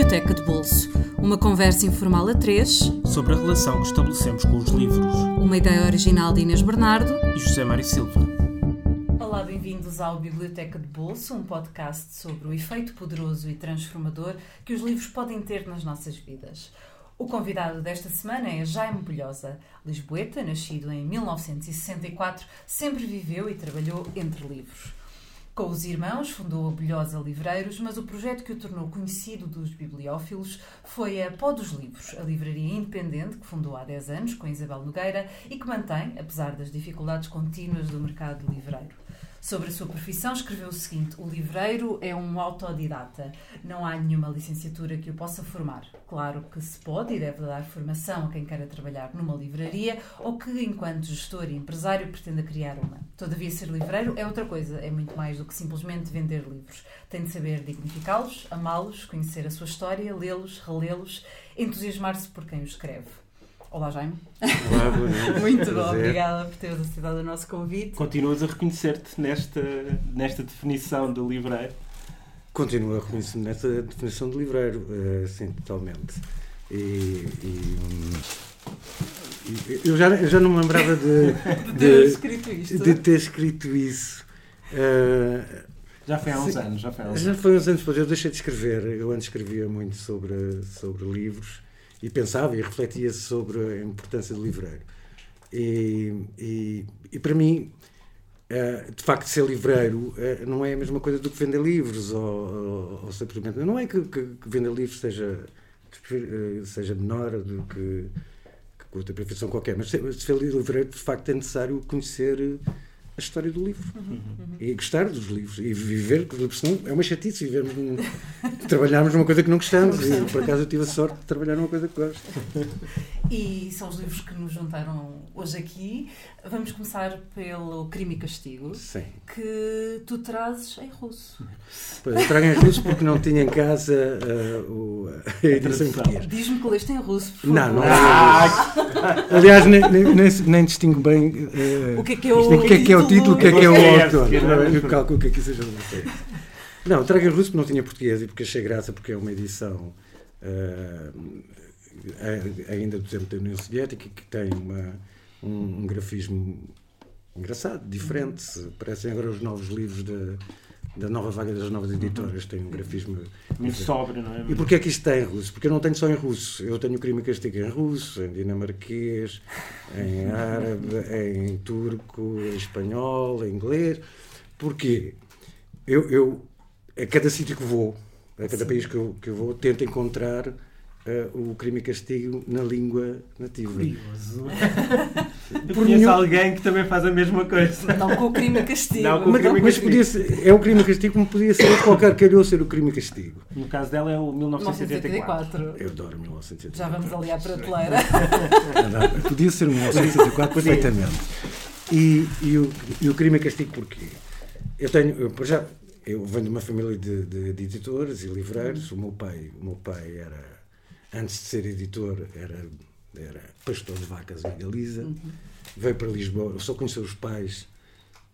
Biblioteca de Bolso. Uma conversa informal a três sobre a relação que estabelecemos com os livros. Uma ideia original de Inês Bernardo e José Mário Silva. Olá, bem-vindos ao Biblioteca de Bolso, um podcast sobre o efeito poderoso e transformador que os livros podem ter nas nossas vidas. O convidado desta semana é Jaime Bolhosa, lisboeta, nascido em 1964, sempre viveu e trabalhou entre livros. Com os irmãos, fundou a Bolhosa Livreiros, mas o projeto que o tornou conhecido dos bibliófilos foi a Pó dos Livros, a livraria independente que fundou há 10 anos com Isabel Nogueira e que mantém, apesar das dificuldades contínuas do mercado livreiro. Sobre a sua profissão, escreveu o seguinte: O livreiro é um autodidata. Não há nenhuma licenciatura que o possa formar. Claro que se pode e deve dar formação a quem queira trabalhar numa livraria ou que, enquanto gestor e empresário, pretenda criar uma. Todavia, ser livreiro é outra coisa, é muito mais do que simplesmente vender livros. Tem de saber dignificá-los, amá-los, conhecer a sua história, lê-los, relê-los, entusiasmar-se por quem os escreve. Olá, Jaime. Olá, boa noite. Muito bom, obrigada por teres aceitado o nosso convite. Continuas a reconhecer-te nesta, nesta definição de livreiro? Continuo a reconhecer-me nesta definição de livreiro, uh, sim, totalmente. E, e, eu, já, eu já não me lembrava de, de, ter, escrito isto. de ter escrito isso. Uh, já foi há uns sim, anos, já foi há uns já anos. Já foi uns anos, depois eu deixei de escrever. Eu antes escrevia muito sobre, sobre livros e pensava e refletia sobre a importância do livreiro. E, e, e para mim, uh, de facto, ser livreiro uh, não é a mesma coisa do que vender livros ou, ou, ou simplesmente. Não é que, que, que vender livros seja, seja menor do que, que outra profissão qualquer, mas ser, ser livreiro, de facto, é necessário conhecer a história do livro uhum, uhum. e gostar dos livros e viver livros, senão é uma chatice vivermos num, trabalharmos numa coisa que não gostamos e por acaso eu tive a sorte de trabalhar numa coisa que gosto. E são os livros que nos juntaram hoje aqui. Vamos começar pelo Crime e Castigo, Sim. que tu trazes em russo. Pois, eu trago em russo porque não tinha em casa uh, o, a edição em português. Diz-me que leste em russo, por Não, não é. Ah! Aliás, nem, nem, nem, distingo bem uh, o que é que é o, o, que é, que é o título, o que é que é o autor. Eu calculo que aqui seja de Não, trago em russo porque não tinha português e porque achei graça porque é uma edição. Uh, ainda do tempo da União Soviética que tem uma, um, um grafismo engraçado, diferente. Parecem agora os novos livros da, da nova vaga das novas editoras, tem um grafismo. Muito sóbrio, não é? E porquê é que isto está em russo? Porque eu não tenho só em russo. Eu tenho crime e castigo em russo, em dinamarquês, em árabe, em turco, em espanhol, em inglês. Porquê? Eu, eu a cada sítio que vou, a cada Sim. país que eu, que eu vou, tento encontrar uh, o crime e castigo na língua nativa. Curioso. Eu conheço nenhum... alguém que também faz a mesma coisa. Não com o crime e castigo. Não, com o crime mas, mas podia ser, é o crime e castigo como podia ser qualquer calhou ser o crime e castigo. No caso dela é o 1974. Eu adoro 1974. Já vamos ali à prateleira. podia ser o 1974 perfeitamente. E, e, o, e o crime e castigo porquê? Eu tenho, eu, já, eu venho de uma família de, de, de editores e livreiros. O meu pai, o meu pai era antes de ser editor, era, era pastor de vacas em Galiza. Uhum. Veio para Lisboa, só conheceu os pais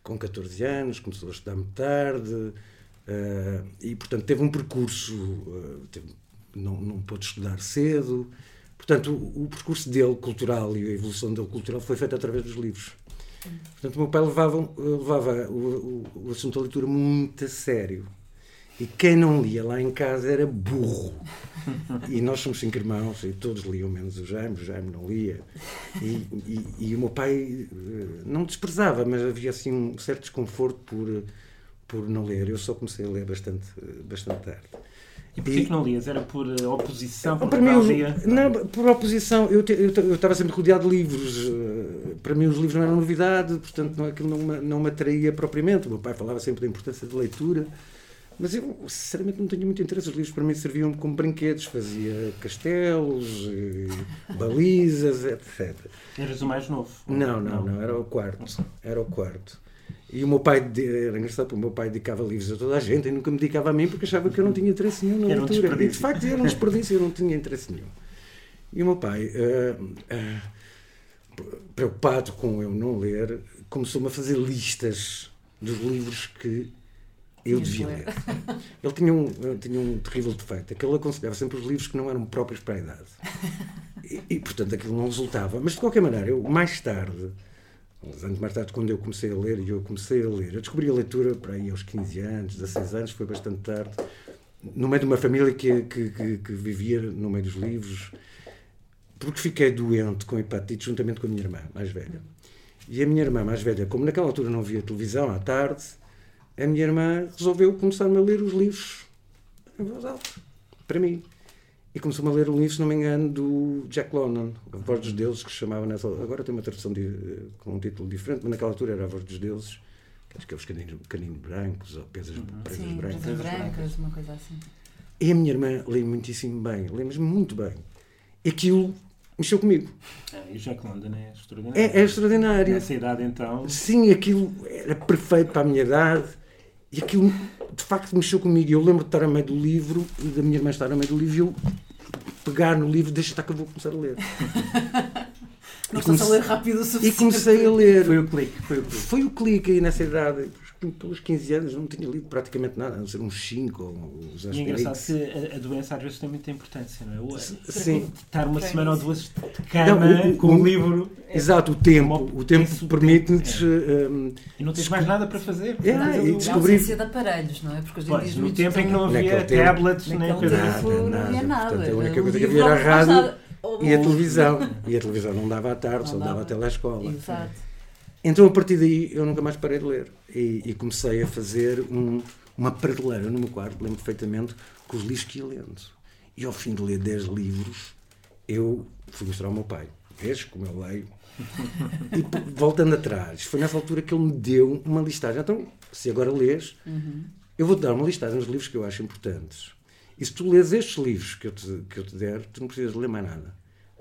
com 14 anos, começou a estudar muito tarde uh, e, portanto, teve um percurso, uh, teve, não, não pôde estudar cedo. Portanto, o, o, percurso dele cultural e a evolução dele cultural foi feita através dos livros. Uhum. Portanto, o meu pai levava, levava o, o, o assunto da leitura muito a sério. E quem não lia lá em casa era burro. E nós somos cinco irmãos e todos liam, menos o Jaime. O Jaime não lia. E, e, e o meu pai eh, não desprezava, mas havia assim um certo desconforto por, por não ler. Eu só comecei a ler bastante, bastante tarde. E porquê que não lias? Era por eh, oposição? Por para mim, não, por oposição. Eu, eu, eu, estava sempre rodeado de livros. Eh, para mim, os livros não eram novidade, portanto, não, aquilo não me, não me atraía propriamente. O meu pai falava sempre da importância da leitura. Mas eu, sinceramente, não tenho muito interesse. Os livros para mim serviam como brinquedos, fazia castelos, eh, balizas, etc. Eras o mais novo? Não, não, não, era o quarto. Era o quarto. E o meu pai, era engraçado, porque o meu pai dedicava livros a toda a gente e nunca me dedicava a mim porque achava que eu não tinha interesse nenhum na era leitura. Um e de facto era um desperdício, eu não tinha interesse nenhum. E o meu pai, uh, uh, preocupado com eu não ler, começou-me a fazer listas dos livros que Eu devia ler. Ele tinha um, tinha um terrível defeito, é que ele aconselhava sempre os livros que não eram próprios para a idade. E, e portanto aquilo não resultava. Mas de qualquer maneira, eu mais tarde, uns anos mais tarde, quando eu comecei a ler, e eu comecei a ler, eu descobri a leitura para aí aos 15 anos, 16 anos, foi bastante tarde, no meio de uma família que, que, que, que vivia no meio dos livros, porque fiquei doente com hepatite juntamente com a minha irmã mais velha. E a minha irmã mais velha, como naquela altura não via televisão à tarde, a minha irmã resolveu começar-me a ler os livros em voz alta, para mim. E começou-me a ler um livro, se não me engano, do Jack London, A Voz dos Deuses, que se chamava nessa. Agora tem uma tradução de, com um título diferente, mas naquela altura era A Voz dos Deuses, que acho que é os caninos, caninos brancos ou presas, uhum. presas Sim, brancas. Presas brancas, uma coisa assim. E a minha irmã lê muitíssimo bem, lê mesmo muito bem. E aquilo mexeu comigo. É, e Jack London é extraordinário. É, é extraordinário. Nessa idade, então. Sim, aquilo era perfeito para a minha idade e aquilo de facto mexeu comigo. Eu lembro de estar a meio do livro e da minha irmã estar a meio do livro e eu pegar no livro, deixa estar que eu vou começar a ler. Não estás a ler rápido o suficiente. E comecei a ler. Foi o clique. Foi o clique, foi o clique aí nessa idade pelos 15 anos não tinha lido praticamente nada, a não ser uns 5 ou uns E é engraçado que a, a, doença às vezes tem muita importância, não é? Sim. Estar uma semana ou duas de cama não, o, com um livro. Exato, o tempo. O tempo permite-nos. É. Um, e não tens mais nada para fazer. É, e descobrir. de aparelhos, não é? Porque hoje pois, no tempo em que não havia tablets, nem coisa Não havia nada. Portanto, a única coisa que havia era a rádio e a televisão. E a televisão não dava à tarde, só dava até à escola. Exato. Então, a partir daí, eu nunca mais parei de ler. E, e comecei a fazer um, uma prateleira no meu quarto, lembro perfeitamente, com os livros que ia lendo. E ao fim de ler 10 livros, eu fui mostrar ao meu pai. Vês como eu leio? E voltando atrás, foi nessa altura que ele me deu uma listagem. Então, se agora lês, uhum. eu vou-te dar uma listagem dos livros que eu acho importantes. E se tu lês estes livros que eu, te, que eu te der, tu não precisas ler mais nada.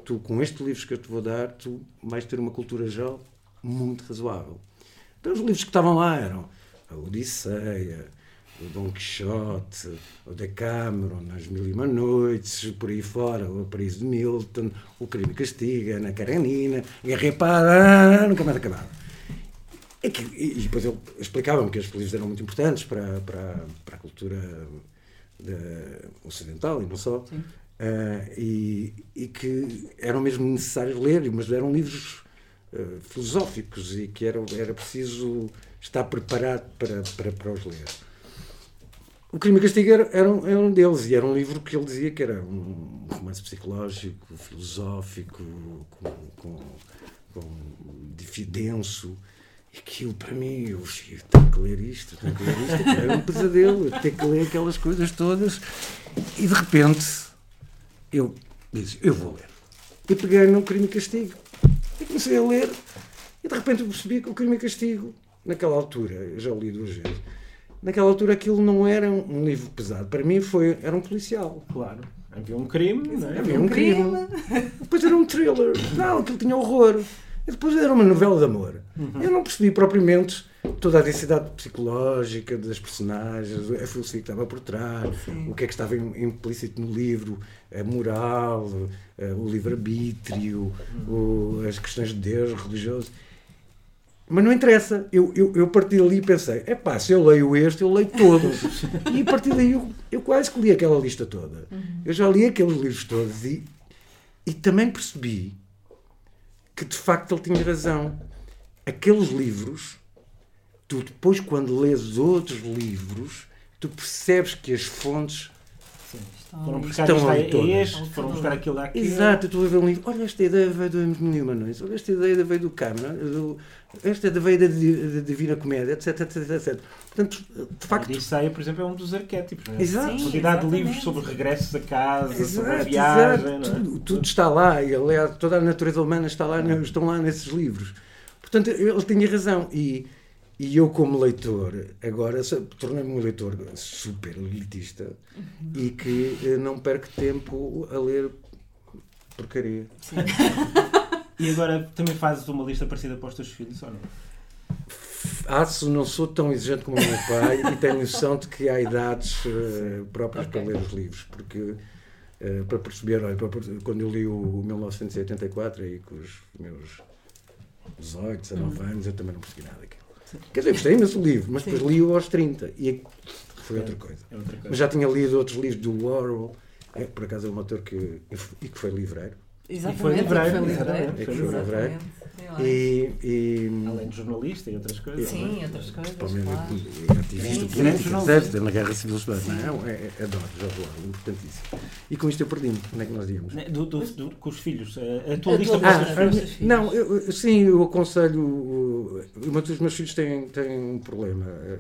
Tu, com estes livros que eu te vou dar, tu vais ter uma cultura geral muito razoável. Então, os livros que estavam lá eram a Odisseia, o Dom Quixote, o Decameron, As Mil e Uma Noites, por aí fora, o Paris de Milton, O Crime e Castigo, Ana Karenina, Guerra Para, nunca mais acabava. E, que, e depois ele explicava-me que estes livros eram muito importantes para, para, para a cultura de, ocidental e não só. Uh, e, e que eram mesmo necessários ler, mas eram livros eh, filosóficos e que era, era preciso estar preparado para, para, para os ler. O Crime e Castigo era, era, um, era um deles e era um livro que ele dizia que era um romance psicológico, filosófico, com, com, com denso. E aquilo para mim, eu, eu tenho que ler isto, tenho que ler isto, era um pesadelo, eu tenho que ler aquelas coisas todas. E de repente eu disse, eu vou ler. E peguei no Crime e Castigo. E comecei a ler e de repente eu percebi que o crime e castigo, naquela altura, eu já o li duas vezes, naquela altura aquilo não era um livro pesado. Para mim foi, era um policial. Claro. Havia um crime, não é? Havia um crime. Depois era um thriller. Não, aquilo tinha horror. E depois era uma novela de amor. Uhum. Eu não percebi propriamente toda a densidade psicológica das personagens, a filosofia que estava por trás, Sim. o que é que estava implícito no livro, a moral, o livre-arbítrio, as questões de Deus, religioso. Mas não interessa. Eu, eu, eu parti dali e pensei: é pá, se eu leio este, eu leio todos. e a partir daí eu, eu quase que li aquela lista toda. Uhum. Eu já li aqueles livros todos e, e também percebi que de facto ele tinha razão. Aqueles livros tu depois, quando lês outros livros, tu percebes que as fontes Sim, foram buscar estão ali todas. Este, foram buscar aquilo aqui. Exato, tu a ver um livro, olha esta ideia veio do Mil Manões, olha esta ideia veio do Câmara, esta veio da, da Divina Comédia, etc, etc, etc. Portanto, de facto... A Odisseia, por exemplo, é um dos arquétipos. Não é? Exato. A quantidade de livros sobre regressos a casa, exato, sobre a viagem. É? Tudo, tudo, está lá, e aliás, toda a natureza humana está lá, estão lá nesses livros. Portanto, ele tinha razão. E e eu, como leitor, agora tornei-me um leitor super elitista uhum. e que eh, não perco tempo a ler porcaria. Sim. e agora também fazes uma lista parecida para os teus filhos ou não? Faço, não sou tão exigente como o meu pai e tenho noção de que há idades uh, próprias okay. para ler os livros, porque uh, para perceber, olha, para, quando eu li o 1984 aí com os meus 18, 19 uhum. anos, eu também não percebi nada daquilo. Quer dizer, gostei imenso do livro, mas depois li-o aos 30 e foi outra coisa. É outra coisa. Mas já tinha lido outros livros do Warhol, é, por acaso é um autor que, e que foi livreiro. Exatamente, foi livreiro, foi exatamente, foi livreiro. E, e Além de jornalista e outras coisas. não é? Sim, outras coisas, Principalmente claro. é ativista Sim, sim. político, Jornalista. etc. Na Guerra Civil Espanhola. Não, é, é, adoro, Jorge Orwell, importantíssimo. E com isto eu perdi-me. Onde é que nós íamos? Né, Do, do, do- com os filhos. A, tua A lista Ah, filhos. os filhos. não, eu, sim, eu aconselho. Uma dos meus filhos tem, tem um problema. eh,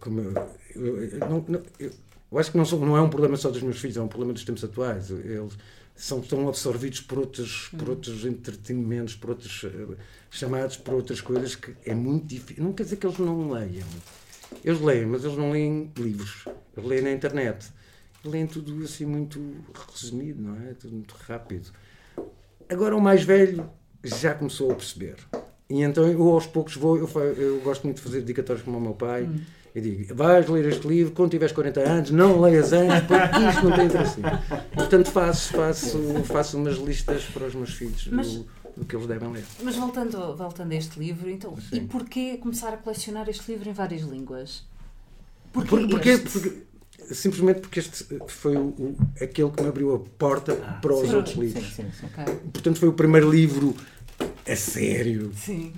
Como eu, eu- não- eu- eu acho que não, sou- não é um problema só dos meus filhos, é um problema dos tempos atuais. Eles são tão absorvidos por outros, por outros entretenimentos, por outros eh, chamados por outras coisas que é muito difícil. Não quer dizer que eles não leiam. Eles leem, mas eles não leem livros. Eles leem na internet. Leem tudo assim muito resumido, não é? Tudo muito rápido. Agora o mais velho já começou a perceber. E então eu aos poucos vou, eu, eu gosto muito de fazer dedicatórios como o meu pai. E digo, vais ler este livro quando tiveres 40 anos, não leias antes, porque isto não tem interesse. Portanto faço, faço, faço umas listas para os meus filhos do, Mas- do que eles devem ler. Mas voltando, voltando a este livro, então, Sim. e porquê começar a colecionar este livro em várias línguas? Porquê Por- porque, porque- simplesmente porque este foi o, o- aquele que me abriu a porta Ah, para os sim, outros sim, livros. Sim, sim, sim. Ok. Portanto foi o primeiro livro a sério, Sim.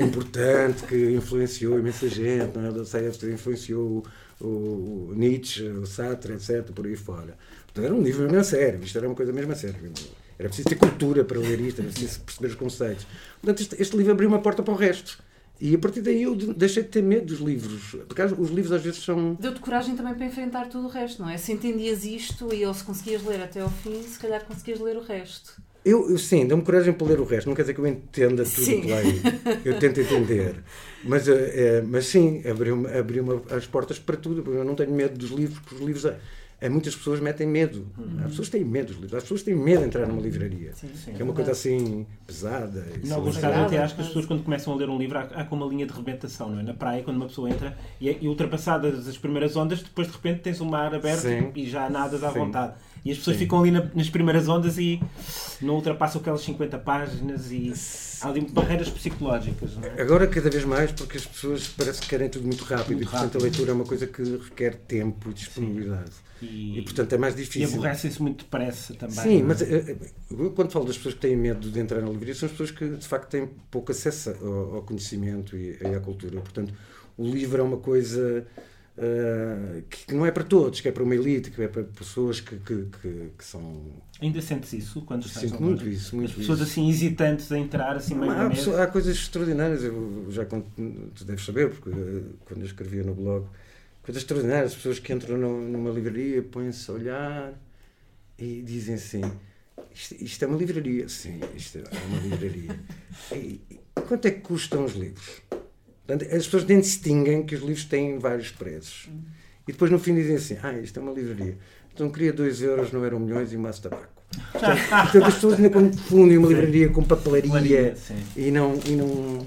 importante, que influenciou imensa gente, não é? Dostoiévski influenciou o, o Nietzsche, o Sartre, etc., por aí fora. Portanto, era um livro mesmo a sério, isto era uma coisa mesmo a sério. Era preciso ter cultura para ler isto, era preciso perceber os conceitos. Portanto, este, este livro abriu uma porta para o resto. E a partir daí eu de- deixei de ter medo dos livros. Porque os livros às vezes são. Deu-te coragem também para enfrentar tudo o resto, não é? Se entendias isto e ou se conseguias ler até ao fim, se calhar conseguias ler o resto. Eu, eu sim, dou-me coragem para ler o resto. Não quer dizer que eu entenda tudo Sim. que leio. Eu tento entender. Mas, eh, mas sim, abriu-me abriu as portas para tudo. Eu não tenho medo dos livros, porque os livros. eh, muitas pessoas metem medo. As pessoas têm medo dos livros. As pessoas têm medo de entrar numa livraria. Sim, Sim. Que é uma coisa assim pesada. Em alguns casos, até acho que as pessoas, quando começam a ler um livro, há, há como uma linha de rebentação, não é? Na praia, quando uma pessoa entra e, é- e ultrapassadas as primeiras ondas, depois de repente tens um mar aberto Sim. e já nadas à Sim. vontade. E as pessoas Sim. ficam ali na- nas primeiras ondas e não ultrapassam aquelas 50 páginas e há ali barreiras psicológicas, é? Agora, cada vez mais, porque as pessoas parece que querem tudo muito rápido. Muito e, portanto, rápido. a leitura é uma coisa que requer tempo e disponibilidade. E, E, portanto, é mais e difícil. aborrecem-se muito depressa também. Sim, é? mas eh, eh, eu, quando falo das pessoas que têm medo de entrar na livraria, são as pessoas que de facto têm pouco acesso ao, ao conhecimento e, e à cultura. Portanto, o livro é uma coisa eh, que, não é para todos, que é para uma elite, que é para pessoas que, que, que, que são. Ainda sentes isso quando estás Sinto muito isso, muito As pessoas isso. assim hesitantes a entrar, assim meio Há, pessoa- há coisas extraordinárias, eu já conto- tu deves saber, porque eh, quando eu escrevia no blog, coisas extraordinárias, as pessoas que entram numa livraria põem-se a olhar e dizem assim, isto, isto é uma livraria, sim, isto é uma livraria. E quanto é que custam os livros? Portanto, as pessoas nem distinguem que os livros têm vários preços. E depois no fim dizem assim, ah, isto é uma livraria. Então queria 2 euros, não eram milhões e um maço de tabaco. Portanto, portanto, as pessoas ainda confundem uma Sim. livraria com papelaria. Maria, sim. E não, e não.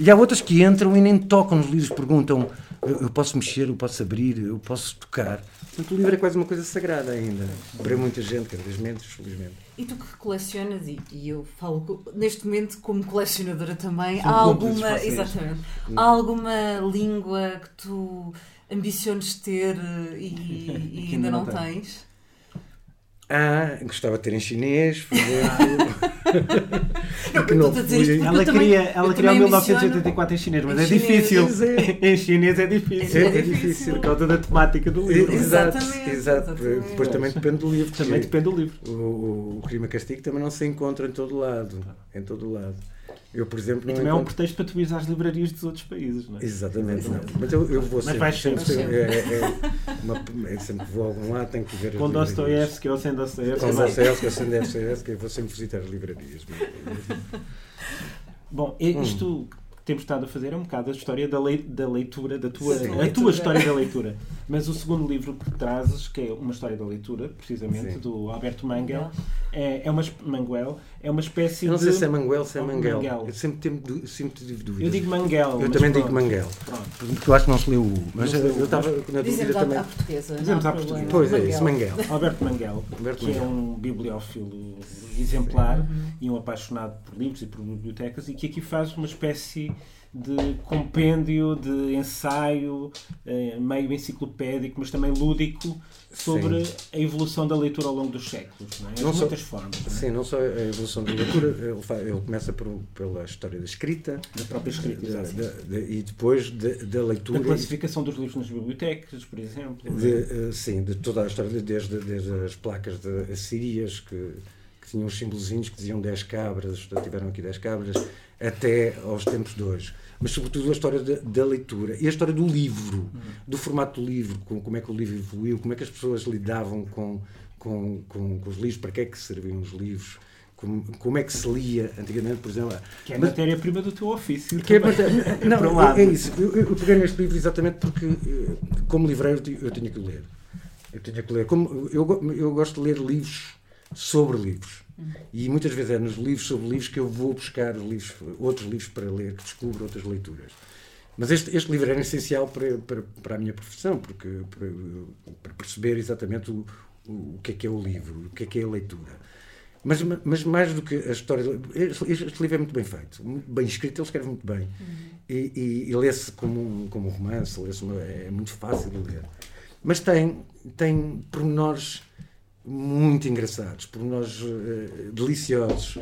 E há outras que entram e nem tocam nos livros, perguntam: eu eu posso mexer, eu posso abrir, eu posso tocar. Portanto, o livro é quase uma coisa sagrada ainda. Para muita gente, cada vez menos, felizmente. E tu que colecionas, e, e eu falo neste momento como colecionadora também, São há alguma, exatamente, há alguma língua que tu ambiciones ter eh, e, e ainda não não tem. tens? Ah, gostava de ter em chinês, por exemplo. Não, Que não fui. Ela também- queria, ela queria o também 1984 em chinês, mas em é chinês. difícil. É. em chinês é difícil. É, é difícil. difícil. Por causa da temática do livro. Exato, exato. Depois também depende do livro. Também depende do livro. O, o, o crime e castigo também não se encontra em todo lado. Em todo lado. Eu, por exemplo, E não também é um encontro... pretexto para tu ires às livrarias dos outros países, não é? Exatamente, não. Mas eu, eu vou Mas sempre. vais sempre. sempre, é, é, uma, é sempre que vou a algum lado, tenho que ver Com. Dostoiévski ou sem Dostoiévski. Com vai. Dostoiévski, sem Dostoiévski, eu vou sempre visitar as livrarias. Bom, e- isto que temos estado a fazer é um bocado a história da, lei- da leitura, da tua, Sim. a Leitura. tua história da leitura. Mas o segundo livro que trazes, que é uma história da leitura, precisamente, Sim. do Alberto Mangel, é, é, uma, Manguel, é uma espécie Eu não de... sei se é Manguel, se é Oh, Manguel. Manguel. Eu sempre, tenho, sempre tive dúvidas. Eu digo Manguel. Eu também pronto. digo Manguel. Pronto. Porque eu acho que não se leu o U. Mas Não se leu o U, eu estava na dúvida Dizemos à, também. à portuguesa. Dizemos à portuguesa. Pois é, isso, Manguel. Alberto Manguel, Alberto que é Manguel. um bibliófilo exemplar e um apaixonado por livros e por bibliotecas e que aqui faz uma espécie de compêndio, de ensaio, eh, meio enciclopédico, mas também lúdico, sobre sim. a evolução da leitura ao longo dos séculos, não é? De muitas só, formas. Não é? Sim, não só a evolução da leitura, ele, começa por, pela história da escrita, da própria escrita, da, da, da, e depois da, leitura. Da classificação dos livros nas bibliotecas, por exemplo. De, uh, sim, de toda a história, desde, desde as placas de assírias, que, que tinham os símbolozinhos que diziam 10 cabras, tiveram aqui 10 cabras, até aos tempos de hoje mas sobretudo a história da, da, leitura e a história do livro, do formato do livro, com, como é que o livro evoluiu, como é que as pessoas lidavam com, com, com, com os livros, para que é que serviam os livros. Como, como, é que se lia antigamente, por exemplo. Que é a matéria-prima do teu ofício. Que é, não, é, é isso. Eu, eu, peguei neste livro exatamente porque, eh, como livreiro, eu tinha que ler. Eu tinha que ler. Como, eu, eu gosto de ler livros sobre livros. E muitas vezes é nos livros sobre livros que eu vou buscar livros, outros livros para ler, que descubro outras leituras. Mas este, este livro era essencial para, para, para a minha profissão, porque, para, para perceber exatamente o, o, que é que é o livro, o que é que é a leitura. Mas, mas mais do que a história. Este, este livro é muito bem feito, muito bem escrito, ele escreve muito bem. Uhum. E, e, e lê-se como um, como um romance, lê é muito fácil de ler. Mas tem, tem pormenores muito engraçados, por nós uh, deliciosos,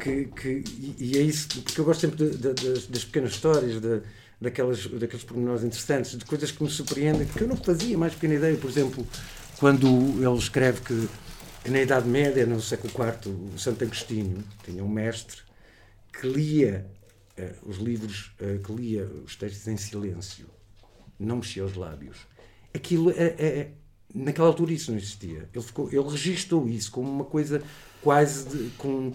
que, que, e, é isso, porque eu gosto sempre de, de, das, pequenas histórias, de, daquelas, daqueles pormenores interessantes, de coisas que me surpreendem, que eu não fazia mais pequena ideia. Por exemplo, quando ele escreve que na Idade Média, no século IV, o Santo Agostinho tinha um mestre que lia uh, os livros, uh, que lia os textos em silêncio, não mexia os lábios. Aquilo é, é naquela altura isso não existia. Ele, ficou, ele registou isso como uma coisa quase de, com,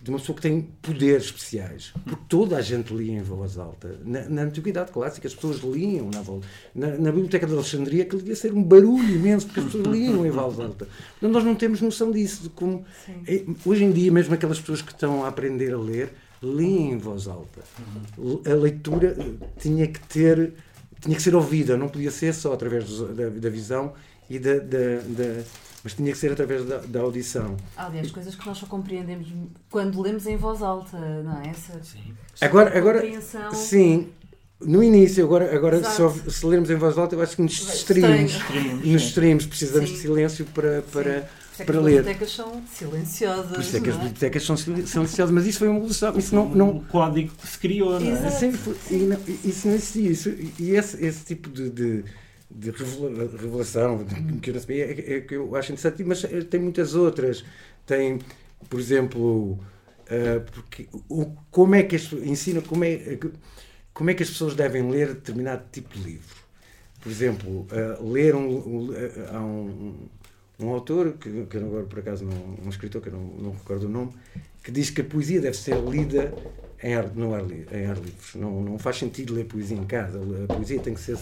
de uma pessoa que tem poderes especiais. Porque toda a gente lia em voz alta. Na, na Antiguidade Clássica as pessoas liam na voz na, na Biblioteca de Alexandria que devia ser um barulho imenso porque as pessoas liam em voz alta. Então nós não temos noção disso. De como, é, hoje em dia, mesmo aquelas pessoas que estão a aprender a ler, leem em voz alta. A leitura tinha que ter tinha que ser ouvida, não podia ser só através da, da visão e da, da, da mas tinha que ser através da, da, audição. Aliás, coisas que nós só compreendemos quando lemos em voz alta, não é? Essa, sim. Agora, agora sim, no início, agora, agora só, se lermos em voz alta, eu acho que nos distraímos. Nos distraímos, precisamos sim. de silêncio para, para, é para ler. As bibliotecas são silenciosas. Por isso é que as é? bibliotecas são silenciosas, mas isso foi uma evolução. Isso não, não... O código que se criou, não é? Sim, e não, isso não existia. Isso, e esse, esse tipo de, de de revelação que eu não sabia, é, é, que eu acho interessante, mas tem muitas outras. Tem, por exemplo, uh, porque, o, como é que as, ensina como é, como é que as pessoas devem ler determinado tipo de livro. Por exemplo, uh, ler um, um, um, um, autor, que, que agora por acaso não, um escritor, que eu não, não recordo o nome, que diz que a poesia deve ser lida em ar, no ar, em ar livres. Não, não faz sentido ler poesia em casa. A poesia tem que ser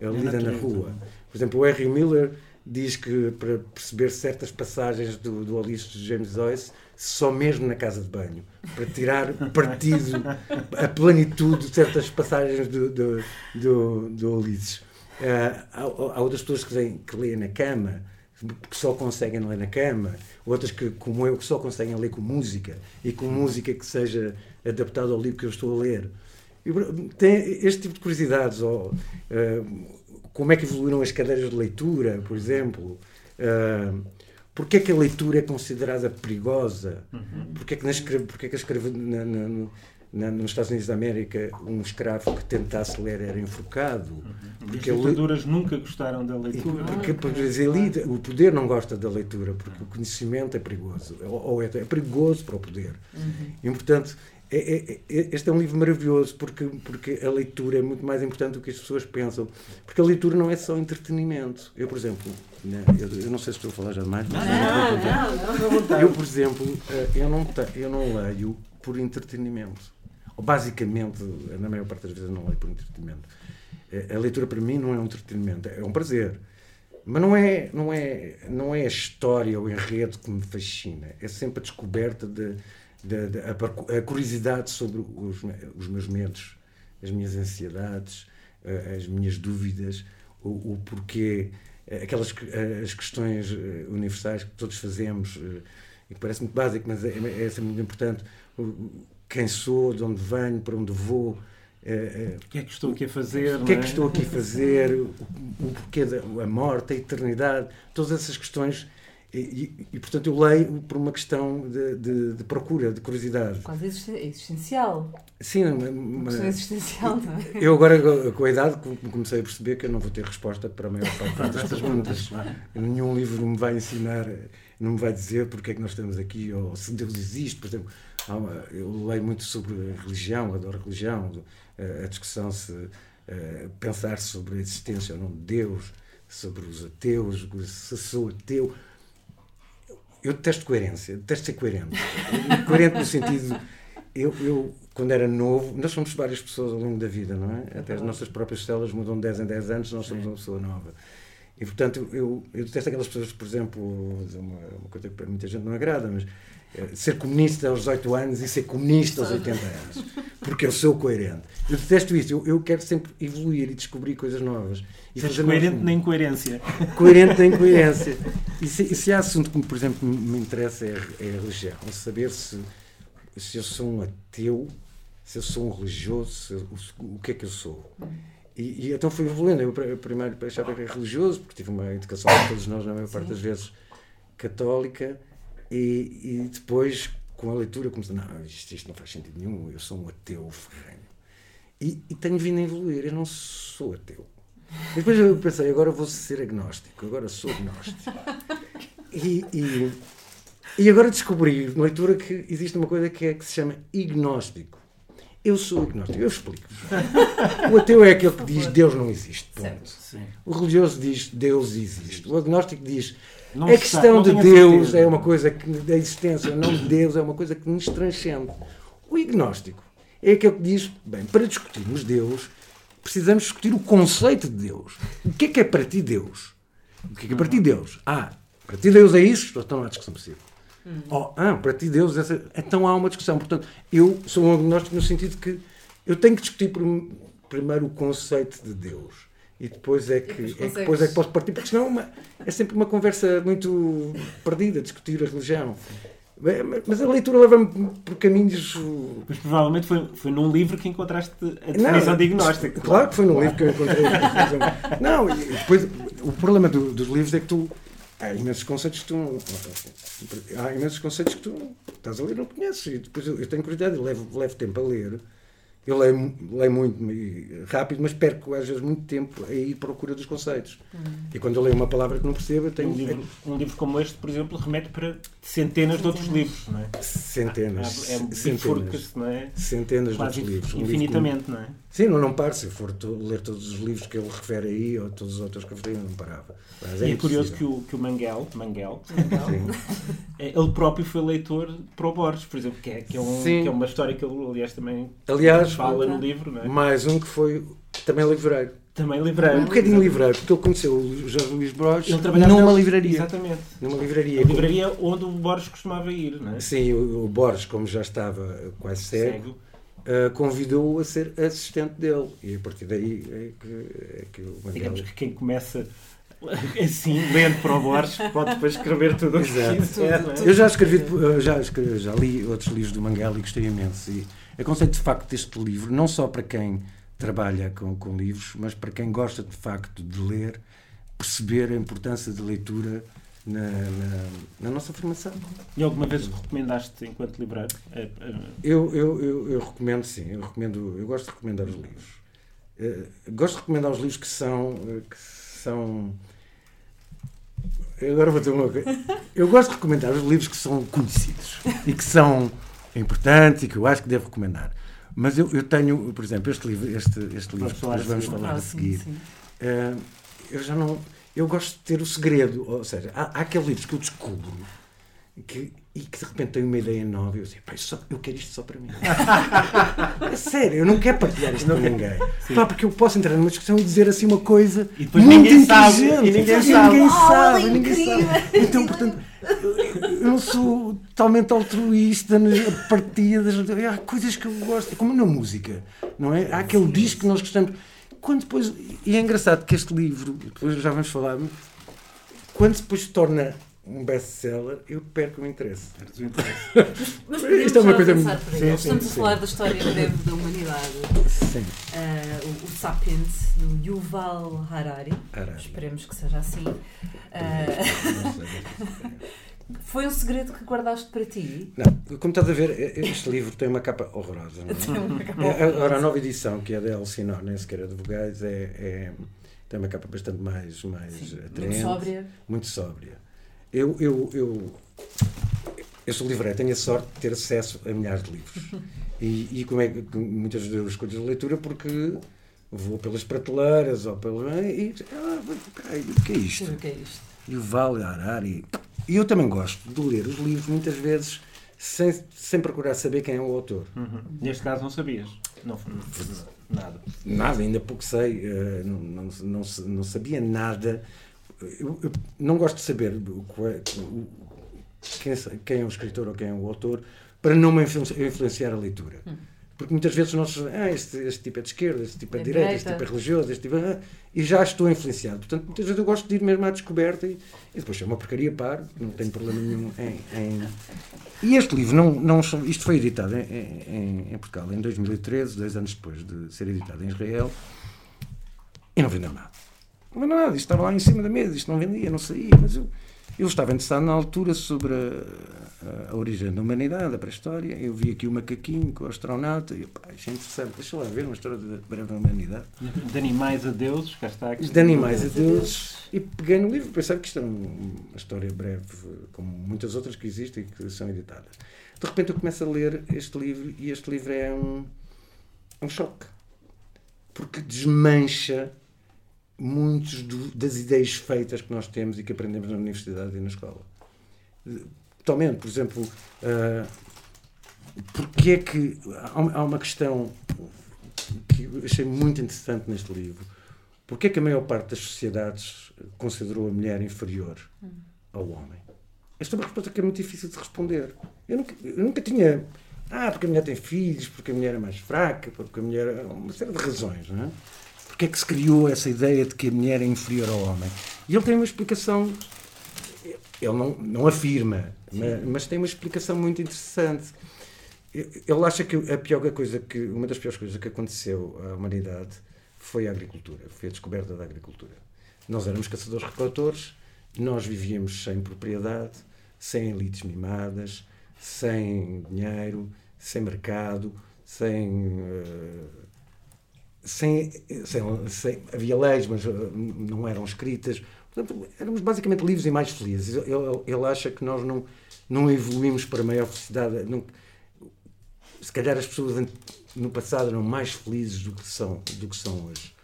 é lida na rua. Por exemplo, o Harry Miller diz que para perceber certas passagens do, do Ulisses de James Joyce, só mesmo na casa de banho, para tirar partido, a plenitude de certas passagens do, do, do, do Ulisses. Uh, há, há, outras pessoas que, leem, que leem na cama, que só conseguem ler na cama, outras que, como eu, que só conseguem ler com música, e com música que seja adaptada ao livro que eu estou a ler. Tem este tipo de curiosidades, ou uh, como é que evoluíram as cadeiras de leitura, por exemplo. Uh, Porquê é que a leitura é considerada perigosa? Uhum. Porquê é que, na escreve, porquê é que escreve na, na, na, nos Estados Unidos da América um escravo que tentasse ler era enforcado? Uhum. Porque as ditaduras li... nunca gostaram da leitura. Porque, porque ele, o poder não gosta da leitura, porque o conhecimento é perigoso. Ou é, é perigoso para o poder. Uhum. E, portanto, é, é, é, este é um livro maravilhoso porque, porque a leitura é muito mais importante do que as pessoas pensam. Porque a leitura não é só entretenimento. Eu, por exemplo, né, eu, eu não sei se estou a falar já demais, mas não, não, não, eu, por exemplo, eh, eu não, eu não leio por entretenimento. Ou basicamente, na maior parte das vezes, não leio por entretenimento. Eh, a leitura para mim não é um entretenimento, é um prazer. Mas não é, não é, não é a história ou o enredo que me fascina. É sempre a descoberta de a, a, curiosidade sobre os, os, meus medos, as minhas ansiedades, as minhas dúvidas, o, o porquê, aquelas as questões eh, universais que todos fazemos, eh, e que parece muito básico, mas é, é, é muito importante. Quem sou, de onde venho, para onde vou, Uh, o que é que estou aqui a fazer? O que é, é que estou aqui a fazer? O, o porquê da morte, a eternidade, todas essas questões e, e, e, portanto, eu leio por uma questão de, de, de procura, de curiosidade. Quase existencial. Sim, uma questão existencial, não é? Eu agora, com a idade, comecei a perceber que eu não vou ter resposta para a maior parte das perguntas. Nenhum livro me vai ensinar, não me vai dizer porque é que nós estamos aqui, ou se Deus existe. Por exemplo, eu leio muito sobre religião, adoro religião, a discussão se pensar sobre a existência ou não de Deus, sobre os ateus, se sou ateu eu detesto coerência, detesto ser coerente. coerente no sentido. Eu, eu, quando era novo, nós somos várias pessoas ao longo da vida, não é? Até as nossas próprias células mudam de 10 em 10 anos, nós somos uma pessoa nova. E portanto, eu, eu detesto aquelas pessoas, por exemplo, uma, uma coisa que para muita gente não agrada, mas ser comunista aos 18 anos e ser comunista aos 80 anos. Porque eu sou coerente. Eu detesto isso. Eu, eu quero sempre evoluir e descobrir coisas novas. E fazer coerente na incoerência. Coerente na incoerência. E se, se há assunto que, por exemplo, me interessa é, é a religião. É saber se, se eu sou um ateu, se eu sou um religioso, se, o, o que é que eu sou. E, e então fui evoluindo. Eu primeiro achava que era religioso, porque tive uma educação, todos nós, na maior parte das vezes, católica. E, e depois, com a leitura, comecei, não, isto, isto, não faz sentido nenhum, eu sou um ateu ferrenho. E, e tenho vindo a evoluir, eu não sou ateu. E depois eu pensei, agora vou ser agnóstico, agora sou agnóstico. E, e, e agora descobri na leitura que existe uma coisa que, é, que se chama ignóstico. Eu sou agnóstico, eu explico-vos. O ateu é aquele que diz Deus não existe. Ponto. O religioso diz Deus existe. O agnóstico diz não a questão de Deus é uma coisa que, da existência, não de Deus, é uma coisa que nos transcende. O agnóstico é aquele que diz: bem, para discutirmos Deus, precisamos discutir o conceito de Deus. O que é que é para ti Deus? O que é que é para ti Deus? Ah, para ti Deus é isso? Então não há discussão possível. Hum. Oh, ah, para ti Deus essa... Então há uma discussão. Portanto, eu sou um agnóstico no sentido que eu tenho que discutir primeiro o conceito de Deus e depois é que, é que, depois é que posso partir, porque senão é uma, é sempre uma conversa muito perdida, discutir a religião. Mas a leitura leva-me por caminhos. Mas provavelmente foi, foi num livro que encontraste a definição não, diagnóstica. Claro que foi num livro que eu encontrei. não, e depois o problema do, dos livros é que tu. Há imensos conceitos que tu. Há imensos conceitos que tu estás a ler e não conheces. E depois eu, tenho curiosidade, levo, levo tempo a ler eu leio, leio muito rápido, mas perco às vezes muito tempo a ir procura dos conceitos. Hum. E quando eu leio uma palavra que não percebo, eu tenho. Um livro, um livro como este, por exemplo, remete para centenas, de outros livros, não é? Centenas. É, é, centenas. não é? Centenas Quase de outros livros. Infinitamente, um livro, não é? Sim, não, não paro. Se eu for ler todos os livros que ele refere aí, ou todos os autores que eu referi, não parava. Mas é e é curioso que o, que o Manguel, Manguel, ele próprio foi leitor para o Borges, por exemplo, que é, que é, um, que é uma história que ele, aliás, também aliás, fala no livro. Não é? Mais um que foi também livreiro. Também livreiro. Um bocadinho livreiro, porque ele conheceu o Jorge Luís Borges ele trabalhava numa livraria. Exatamente. Numa livraria. A livraria onde o Borges costumava ir, não é? Sim, o, o Borges, como já estava quase cego, cego uh, convidou-o a ser assistente dele. E a partir daí é que, é que o Mandela... Digamos que quem começa assim, lendo para o Borges, pode depois escrever tudo o que quiser. É? Eu já escrevi, já, escrevi, já li outros livros do Manguel e gostei imenso. E aconselho de facto este livro, não só para quem trabalha com, com livros, mas para quem gosta de facto de ler, perceber a importância da leitura na, na, na, nossa formação. E alguma vez recomendaste enquanto livreiro? Eu, eu, eu, eu, recomendo, sim. Eu, recomendo, eu gosto de recomendar os livros. Uh, gosto de recomendar os livros que são. Uh, que são Agora vou ter uma coisa. Eu gosto de recomendar os livros que são conhecidos e que são importantes e que eu acho que devo recomendar. Mas eu, eu tenho, por exemplo, este livro, este, este livro que nós vamos falar a seguir. Uh, eu já não eu gosto de ter o segredo. Ou seja, há, há aqueles livros que eu descubro que, e que de repente tenho uma ideia nova e eu digo, só, eu quero isto só para mim. é sério, eu não quero partilhar isto com ninguém. Pá, porque eu posso entrar numa discussão e dizer assim uma coisa e depois muito ninguém inteligente. Sabe, e ninguém sabe. Ninguém sabe, oh, ninguém sabe. Então, portanto, eu não sou totalmente altruísta a partir das. Há coisas que eu gosto, como na música, não é? Há aquele disco que nós gostamos quando depois. E é engraçado que este livro, depois já vamos falar, quando depois se torna um best-seller, eu perco o interesse. Perco o interesse. Mas Isto é uma coisa muito. Sim, Estamos sim, a falar da história breve da humanidade. Uh, o, o Sapiens, do Yuval Harari. Harari. Esperemos que seja assim. Uh, foi um segredo que guardaste para ti? Não, como estás a ver, este livro tem uma capa horrorosa. Tem uma capa horrorosa. Agora, a nova edição, que é da Elsinore, nem sequer é de vogais, é, é, tem uma capa bastante mais, mais Sim, atraente. Muito sóbria. Muito sóbria. Eu, eu, eu, eu sou livreiro, tenho a sorte de ter acesso a milhares de livros. E, e como é que muitas vezes eu escolho a leitura porque vou pelas prateleiras ou pelos. E, ah, o que é isto? O que é isto? E o Vale Harari. E eu também gosto de ler os livros muitas vezes sem, sem procurar saber quem é o autor. Uhum. Neste caso não sabias? Não, nada. Nada, ainda pouco sei. Uh, não, não, não, não, sabia nada. Eu, eu, não gosto de saber quem, quem é o escritor ou quem é o autor para não me influenciar a leitura. Hum. Porque muitas vezes nós, ah, este, este tipo é de esquerda, este tipo é de direita, este tipo é religioso, este tipo é... e já estou influenciado. Portanto, muitas vezes eu gosto de ir mesmo à descoberta e, e depois é uma porcaria par, não tenho problema nenhum em, em... E este livro, não, não, isto foi editado em, em, em, Portugal em 2013, dois anos depois de ser editado em Israel, e não vendeu nada. Não vendeu nada, isto estava lá em cima da mesa, isto não vendia, não saía, mas eu, eu estava interessado na altura sobre a, a origem da humanidade, a pré-história. Eu vi aqui o macaquinho com o astronauta e pá, achei interessante. Deixa lá ver uma história da breve humanidade. De animais a deuses, cá está. Aqui. De animais a deuses. E peguei no livro, pensava que isto era uma história breve, como muitas outras que existem e que são editadas. De repente eu começo a ler este livro e este livro é um, um choque. Porque desmancha muitas das ideias feitas que nós temos e que aprendemos na universidade e na escola totalmente. Por exemplo, uh, porque é que. Há, uma questão que eu achei muito interessante neste livro. Porque é que a maior parte das sociedades considerou a mulher inferior ao homem? Esta é uma resposta que é muito difícil de responder. Eu nunca, eu nunca tinha. Ah, porque a mulher tem filhos, porque a mulher é mais fraca, porque a mulher. Uma série de razões, não é? Porque é que se criou essa ideia de que a mulher é inferior ao homem? E ele tem uma explicação ele não, não afirma, mas, mas, tem uma explicação muito interessante. Ele acha que a pior coisa que uma das piores coisas que aconteceu à humanidade foi a agricultura, foi a descoberta da agricultura. Nós éramos caçadores-recoletores, nós vivíamos sem propriedade, sem elites mimadas, sem dinheiro, sem mercado, sem, uh, sem, sem, sem, havia leis, mas uh, não eram escritas. Portanto, éramos basicamente livres e mais felizes. Ele, ele acha que nós não, não evoluímos para maior felicidade. Não, se calhar as pessoas no passado eram mais felizes do que são, do que são hoje.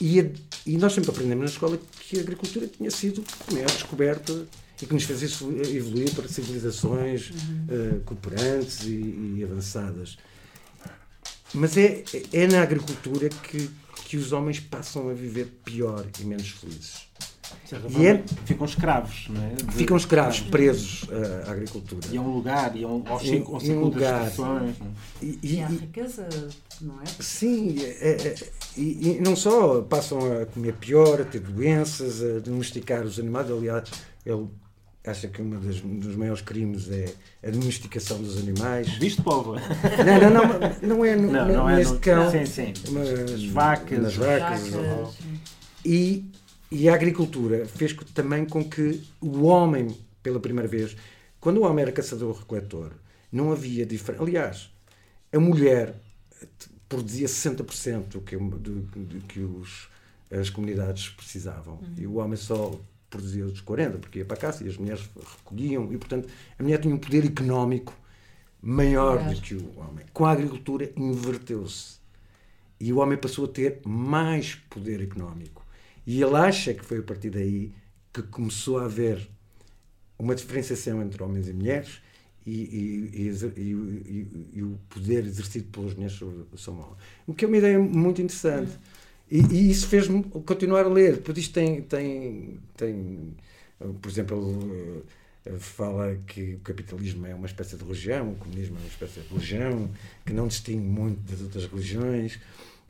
E, a, e nós sempre aprendemos na escola que a agricultura tinha sido a maior descoberta e que nos fez isso evoluir para civilizações uhum. uh, cooperantes e, e, avançadas. Mas é, é na agricultura que, que os homens passam a viver pior e menos felizes. E é, ficam escravos, não é? De, ficam escravos, presos à agricultura. E a um lugar, e a um, ao, e, ao um lugar. É? E, e, e, a riqueza, não é? Sim, é, é, e, e, não só passam a comer pior, a ter doenças, a domesticar os animais. Aliás, ele acha que um dos, dos maiores crimes é a domesticação dos animais. Visto povo? Não, não, não, não é no, não, não é neste no, cão. Sim, sim. Mas, As vacas. Nas vacas. vacas. E e a agricultura fez também com que o homem, pela primeira vez, quando o homem era caçador-recoletor, não havia diferença. Aliás, a mulher produzia 60% do que, do, do que os, as comunidades precisavam. Uhum. E o homem só produzia os 40%, porque ia para a caça e as mulheres recolhiam. E, portanto, a mulher tinha um poder económico maior do que o homem. Com a agricultura, inverteu-se. E o homem passou a ter mais poder económico. E ele acha que foi a partir daí que começou a haver uma diferenciação entre homens e mulheres e, e, e, e o poder exercido pelas mulheres sobre, sobre o homem. O que é uma ideia muito interessante. E, isso fez-me continuar a ler. Depois isto tem, tem, tem por exemplo, ele eh, fala que o capitalismo é uma espécie de religião, o comunismo é uma espécie de religião, que não distingue muito das outras religiões.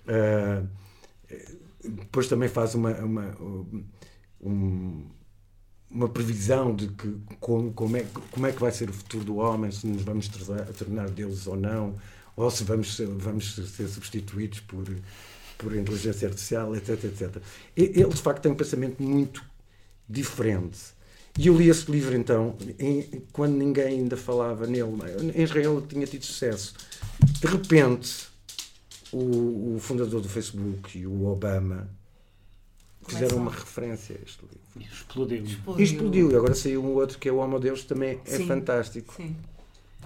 Uh, depois também faz uma, uma, um, uma previsão de que como, como, é, como é que vai ser o futuro do homem, se nos vamos tornar deuses ou não, ou se vamos, vamos ser substituídos por, por inteligência artificial, etc, etc. Ele, de facto, tem um pensamento muito diferente. E eu li esse livro, então, em, quando ninguém ainda falava nele. Em Israel ele tinha tido sucesso. De repente, o, o fundador do Facebook e o Obama fizeram uma referência a este livro. Explodiu. Explodiu. Explodiu. E agora saiu um outro que é o Homo Deus, também é Sim. fantástico. Sim.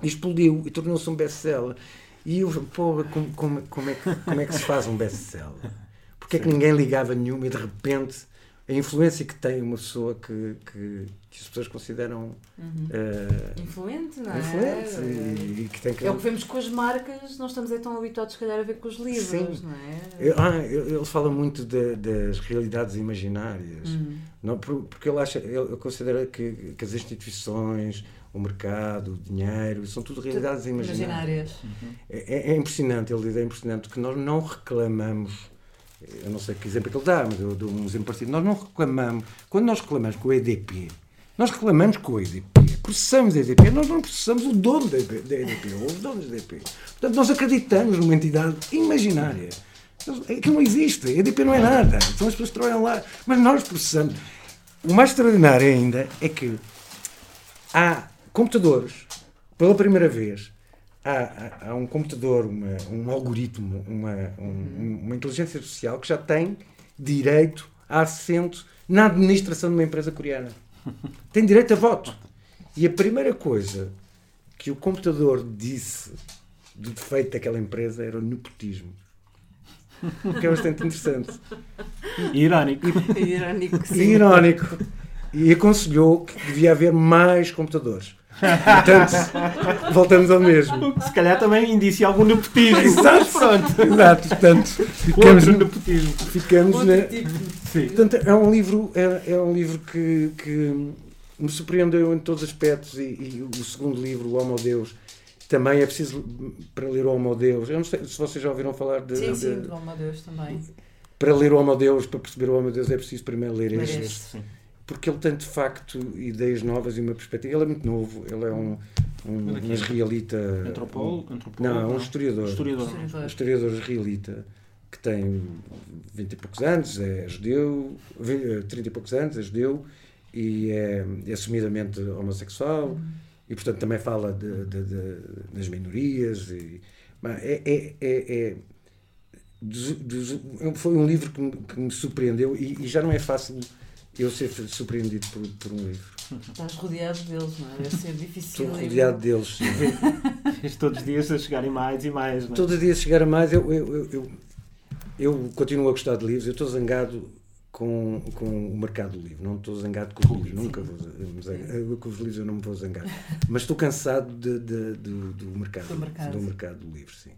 Explodiu e tornou-se um best-seller. E eu, pô, como, como, como, é que, como é que se faz um best-seller? Porque é que ninguém ligava nenhuma e de repente a influência que tem uma pessoa que, que, que as pessoas consideram uhum. uh, influente, não é? Influente e, e, que tem que... É o que vemos com as marcas, nós estamos é tão habituados, se calhar, a ver com os livros, Sim. não é? Ah, ele fala muito de, das realidades imaginárias, uhum. não, porque ele, acha, ele considera que, que as instituições, o mercado, o dinheiro, são tudo realidades imaginárias. imaginárias. Uhum. É, é, impressionante, ele diz, é impressionante que nós não reclamamos eu não sei que exemplo é que ele dá, mas eu dou um exemplo parecido. Nós não reclamamos, quando nós reclamamos com o EDP, nós reclamamos com o EDP, processamos a EDP, nós não processamos o dono da EDP, ou os donos da EDP. Portanto, nós acreditamos numa entidade imaginária. Aquilo não existe, a EDP não é nada, são as pessoas que trabalham lá, mas nós processamos. O mais extraordinário ainda é que há computadores, pela primeira vez, há, há um computador, uma, um algoritmo, uma, um, uma inteligência artificial que já tem direito a assento na administração de uma empresa coreana. Tem direito a voto. E a primeira coisa que o computador disse do defeito daquela empresa era o nepotismo. Que é bastante interessante. Irónico. E, irónico, sim. Irónico. E aconselhou que devia haver mais computadores. Portanto, voltamos ao mesmo. Se calhar também indicia algum nepotismo. Exato, pronto. Exato, portanto, ficamos, Outro nepotismo. Ficamos na. Sim. Portanto, é um livro, é, é um livro que, que me surpreendeu em todos os aspectos e, e, o segundo livro, O Homo Deus, também é preciso para ler o Homo Deus. Eu não sei se vocês já ouviram falar de. Sim, sim, do Homo Deus também. Para ler o Homo Deus, para perceber o Homo Deus, é preciso primeiro ler este. este porque ele tem de facto ideias novas e uma perspectiva. Ele é muito novo, ele é um, um, um israelita. Antropólogo? Não, um historiador. Historiador. Um historiador israelita que tem 20 e poucos anos, é judeu, 30 e poucos anos, é judeu e é, é assumidamente homossexual uhum. e, portanto, também fala de, de, de, das minorias. E, é, é, é, é dos, dos, foi um livro que me, que me surpreendeu e, e já não é fácil eu ser surpreendido por, por um livro. Estás rodeado deles, não é? Deve ser difícil. Estou rodeado deles. todos os dias a chegarem mais e mais. Não é? Todos os dias a chegar a mais. Eu, eu, eu, eu, continuo a gostar de livros. Eu estou zangado com, com o mercado do livro. Não estou zangado com os livros. Nunca vou zangar. Com os livros eu não me vou zangar. Mas estou cansado de, de, de do, mercado, do, mercado. do mercado do livro, sim.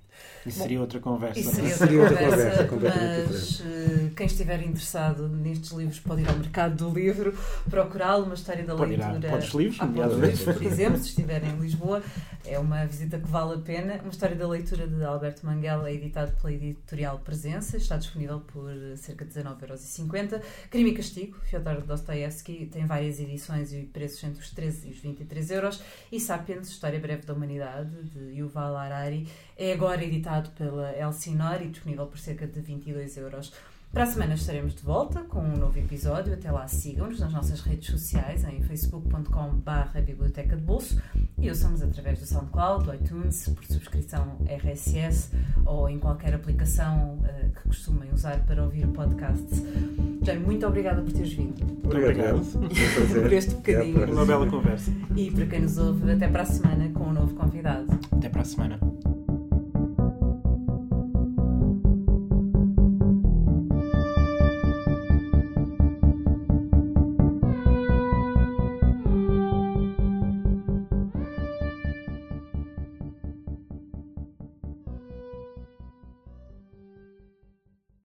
Isso seria outra conversa. Isso seria, outra, seria outra conversa, conversa mas uh, quem estiver interessado nestes livros pode ir ao mercado do livro, procurá-lo, uma história da pode leitura. Ir a Pontos Livros, Livros, por exemplo, se estiverem em Lisboa. É uma visita que vale a pena. Uma história da leitura de Alberto Manguel é editado pela editorial Presença, está disponível por cerca de 19,50€. Crime e Castigo, Fyodor Dostoevsky, tem várias edições e preços entre os 13 e os 23 euros. E Sapiens, História Breve da Humanidade, de Yuval Harari, é agora editado pela Elsinore e disponível por cerca de 22 euros. Para a semana estaremos de volta com um novo episódio. Até lá, sigam-nos nas nossas redes sociais em facebook.com.br Biblioteca de Bolso e ouçam-nos através do SoundCloud, do iTunes, por subscrição RSS ou em qualquer aplicação uh, que costumem usar para ouvir podcasts. Jair, muito obrigada por teres vindo. Obrigado. por este bocadinho. Uma bela conversa. E para quem nos ouve, até para a semana com um novo convidado. Até para a semana.